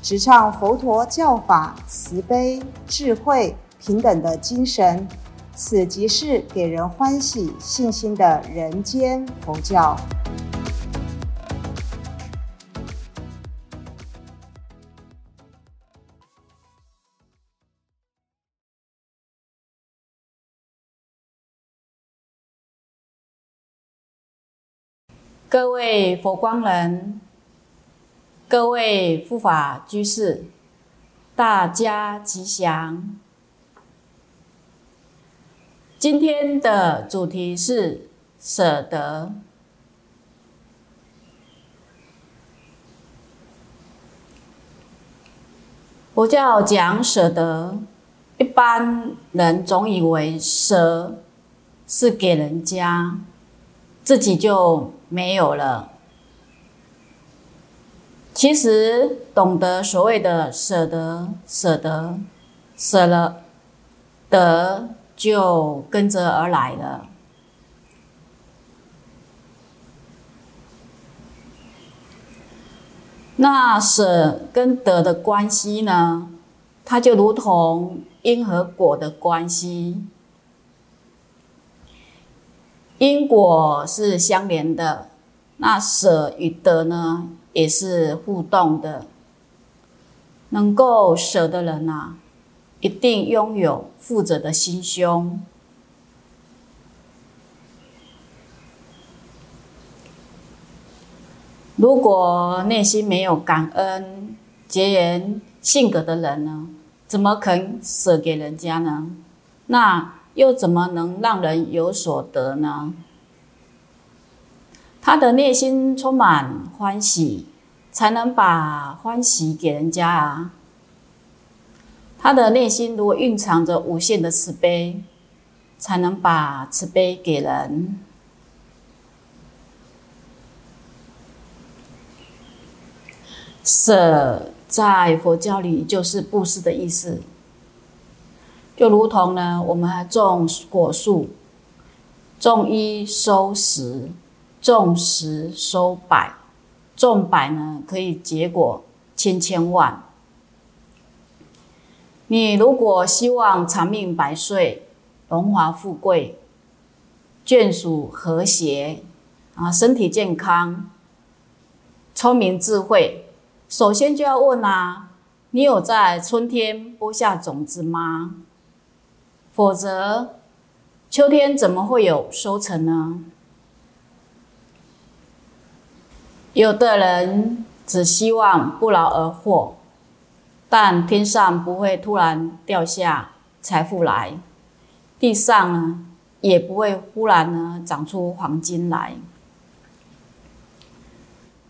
直唱佛陀教法慈悲、智慧、平等的精神，此即是给人欢喜、信心的人间佛教。各位佛光人。各位护法居士，大家吉祥。今天的主题是舍得。佛教讲舍得，一般人总以为舍是给人家，自己就没有了。其实懂得所谓的舍得，舍得，舍了，得就跟着而来了。那舍跟得的关系呢？它就如同因和果的关系，因果是相连的。那舍与得呢？也是互动的，能够舍的人呐，一定拥有负责的心胸。如果内心没有感恩、结缘性格的人呢，怎么肯舍给人家呢？那又怎么能让人有所得呢？他的内心充满欢喜，才能把欢喜给人家啊。他的内心如果蕴藏着无限的慈悲，才能把慈悲给人。舍在佛教里就是布施的意思，就如同呢，我们还种果树，种一收十。种十收百，种百呢可以结果千千万。你如果希望长命百岁、荣华富贵、眷属和谐啊、身体健康、聪明智慧，首先就要问啊：你有在春天播下种子吗？否则，秋天怎么会有收成呢？有的人只希望不劳而获，但天上不会突然掉下财富来，地上呢也不会忽然呢长出黄金来。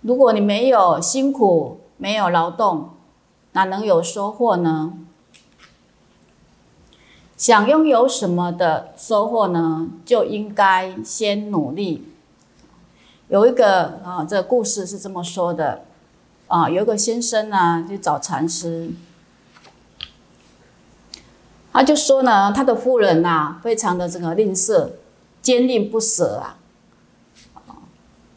如果你没有辛苦，没有劳动，哪能有收获呢？想拥有什么的收获呢？就应该先努力。有一个啊，这个故事是这么说的，啊，有一个先生呢，就找禅师，他就说呢，他的夫人呐，非常的这个吝啬，坚定不舍啊，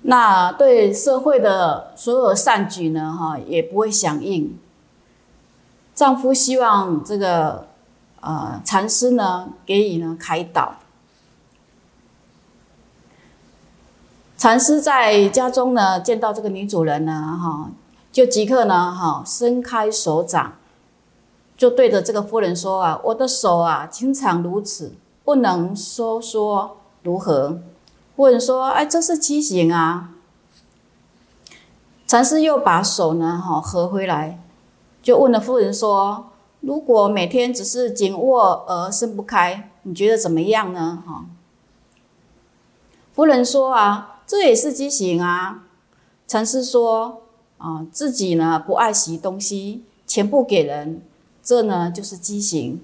那对社会的所有善举呢，哈，也不会响应。丈夫希望这个呃禅师呢，给予呢开导。禅师在家中呢，见到这个女主人呢，哈，就即刻呢，哈，伸开手掌，就对着这个夫人说啊：“我的手啊，经常如此，不能收缩，如何？”夫人说：“哎，这是畸形啊。”禅师又把手呢，哈，合回来，就问了夫人说：“如果每天只是紧握而伸不开，你觉得怎么样呢？”哈，夫人说啊。这也是畸形啊！禅师说：“啊，自己呢不爱惜东西，全部给人，这呢就是畸形。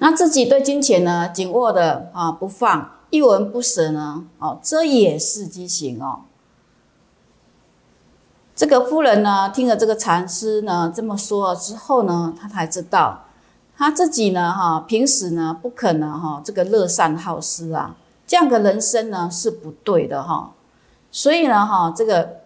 那自己对金钱呢紧握的啊不放，一文不舍呢，哦，这也是畸形哦。这个夫人呢，听了这个禅师呢这么说了之后呢，她才知道，她自己呢，哈，平时呢不可能哈，这个乐善好施啊，这样的人生呢是不对的哈。所以呢，哈，这个。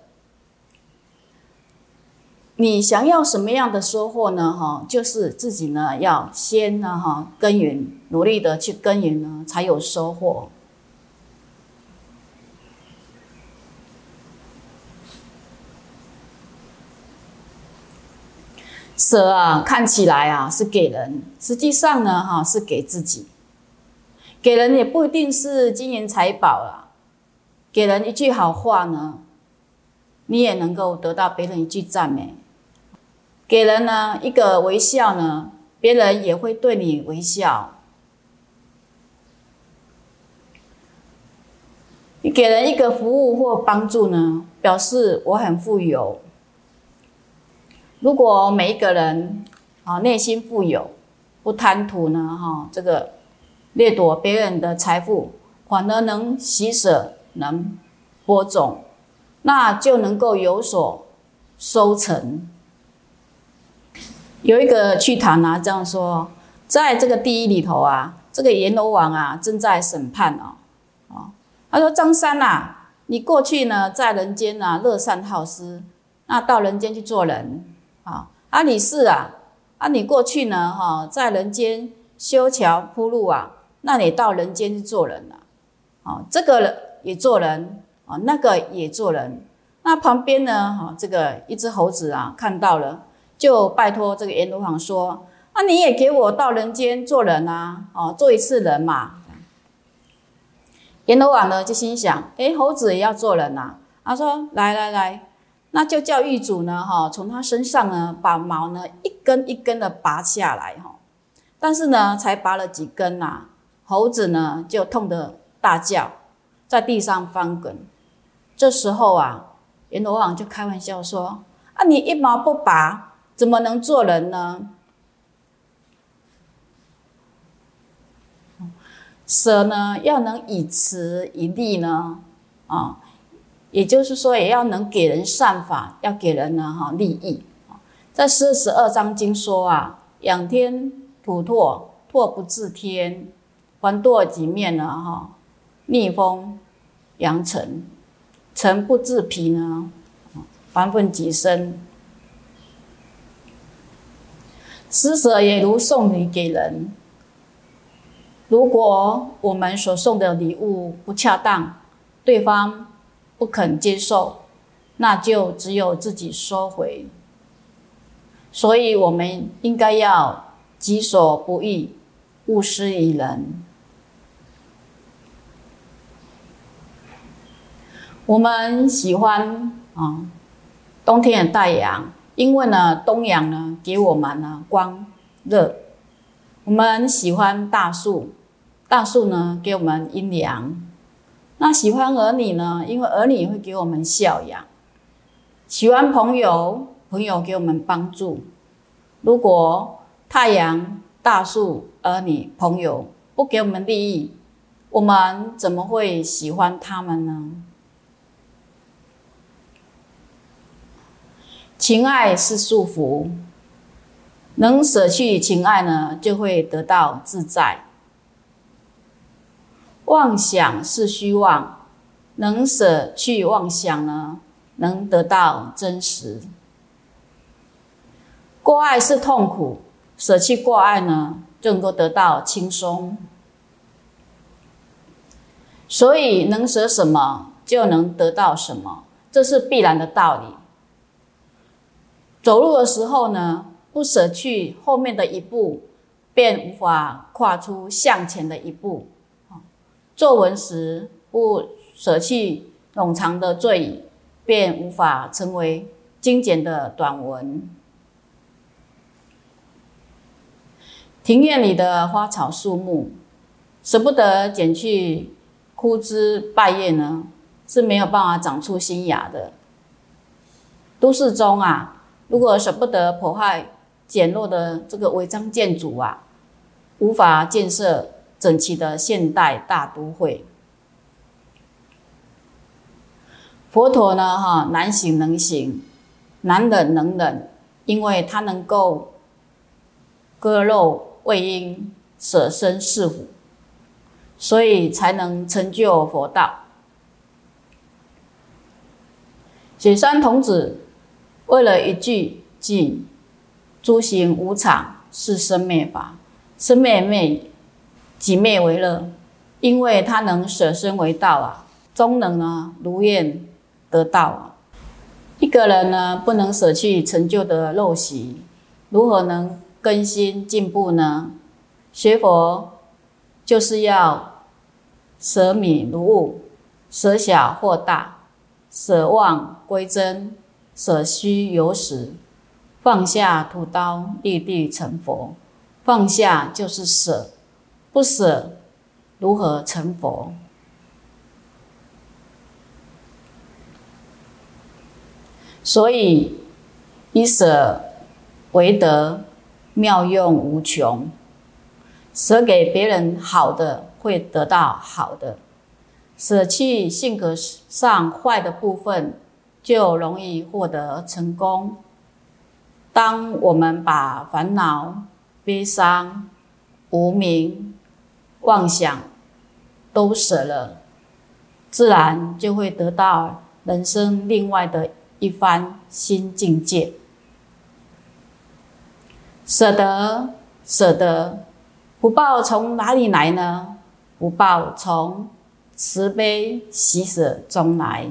你想要什么样的收获呢？哈，就是自己呢要先呢哈耕耘，努力的去耕耘呢，才有收获。舍啊，看起来啊是给人，实际上呢哈是给自己。给人也不一定是金银财宝啦，给人一句好话呢，你也能够得到别人一句赞美。给人呢一个微笑呢，别人也会对你微笑。你给人一个服务或帮助呢，表示我很富有。如果每一个人啊内心富有，不贪图呢哈这个掠夺别人的财富，反而能喜舍，能播种，那就能够有所收成。有一个趣谈啊，这样说，在这个地狱里头啊，这个阎罗王啊正在审判哦，哦，他说张三呐，你过去呢在人间呐乐善好施，那到人间去做人啊，啊李四啊，啊你过去呢哈在人间修桥铺路啊，那你到人间去做人了，啊这个也做人啊，那个也做人，那旁边呢哈这个一只猴子啊看到了。就拜托这个阎罗王说：“啊，你也给我到人间做人啊，哦，做一次人嘛。”阎罗王呢就心想：“哎，猴子也要做人呐。”他说：“来来来，那就叫狱主呢，哈，从他身上呢把毛呢一根一根的拔下来，哈。但是呢，才拔了几根呐，猴子呢就痛得大叫，在地上翻滚。这时候啊，阎罗王就开玩笑说：“啊，你一毛不拔。”怎么能做人呢？舍呢，要能以慈以利呢，啊，也就是说，也要能给人善法，要给人呢哈利益。在四十二章经说啊，仰天吐唾，唾不至天，还堕几面呢哈，逆风扬尘，尘不至皮呢，还分几身。施舍也如送礼给人。如果我们所送的礼物不恰当，对方不肯接受，那就只有自己收回。所以，我们应该要己所不欲，勿施于人。我们喜欢啊，冬天的太阳。因为呢，冬阳呢给我们呢光热，我们喜欢大树，大树呢给我们阴凉。那喜欢儿女呢，因为儿女会给我们孝养。喜欢朋友，朋友给我们帮助。如果太阳、大树、儿女、朋友不给我们利益，我们怎么会喜欢他们呢？情爱是束缚，能舍去情爱呢，就会得到自在。妄想是虚妄，能舍去妄想呢，能得到真实。过爱是痛苦，舍弃过爱呢，就能够得到轻松。所以，能舍什么，就能得到什么，这是必然的道理。走路的时候呢，不舍去后面的一步，便无法跨出向前的一步。作文时不舍弃冗长的赘语，便无法成为精简的短文。庭院里的花草树木，舍不得剪去枯枝败叶呢，是没有办法长出新芽的。都市中啊。如果舍不得破坏简陋的这个违章建筑啊，无法建设整齐的现代大都会。佛陀呢，哈，难行能行，难忍能忍，因为他能够割肉喂鹰，舍身饲虎，所以才能成就佛道。雪山童子。为了一句“尽诸行无常，是生灭法，生灭灭，即灭为乐”，因为他能舍身为道啊，终能呢如愿得道啊。一个人呢不能舍弃成就的陋习，如何能更新进步呢？学佛就是要舍米如物，舍小或大，舍妄归真。舍虚有始，放下屠刀，立地成佛。放下就是舍，不舍如何成佛？所以以舍为得，妙用无穷。舍给别人好的，会得到好的；舍弃性格上坏的部分。就容易获得成功。当我们把烦恼、悲伤、无名、妄想都舍了，自然就会得到人生另外的一番新境界。舍得，舍得，福报从哪里来呢？福报从慈悲喜舍中来。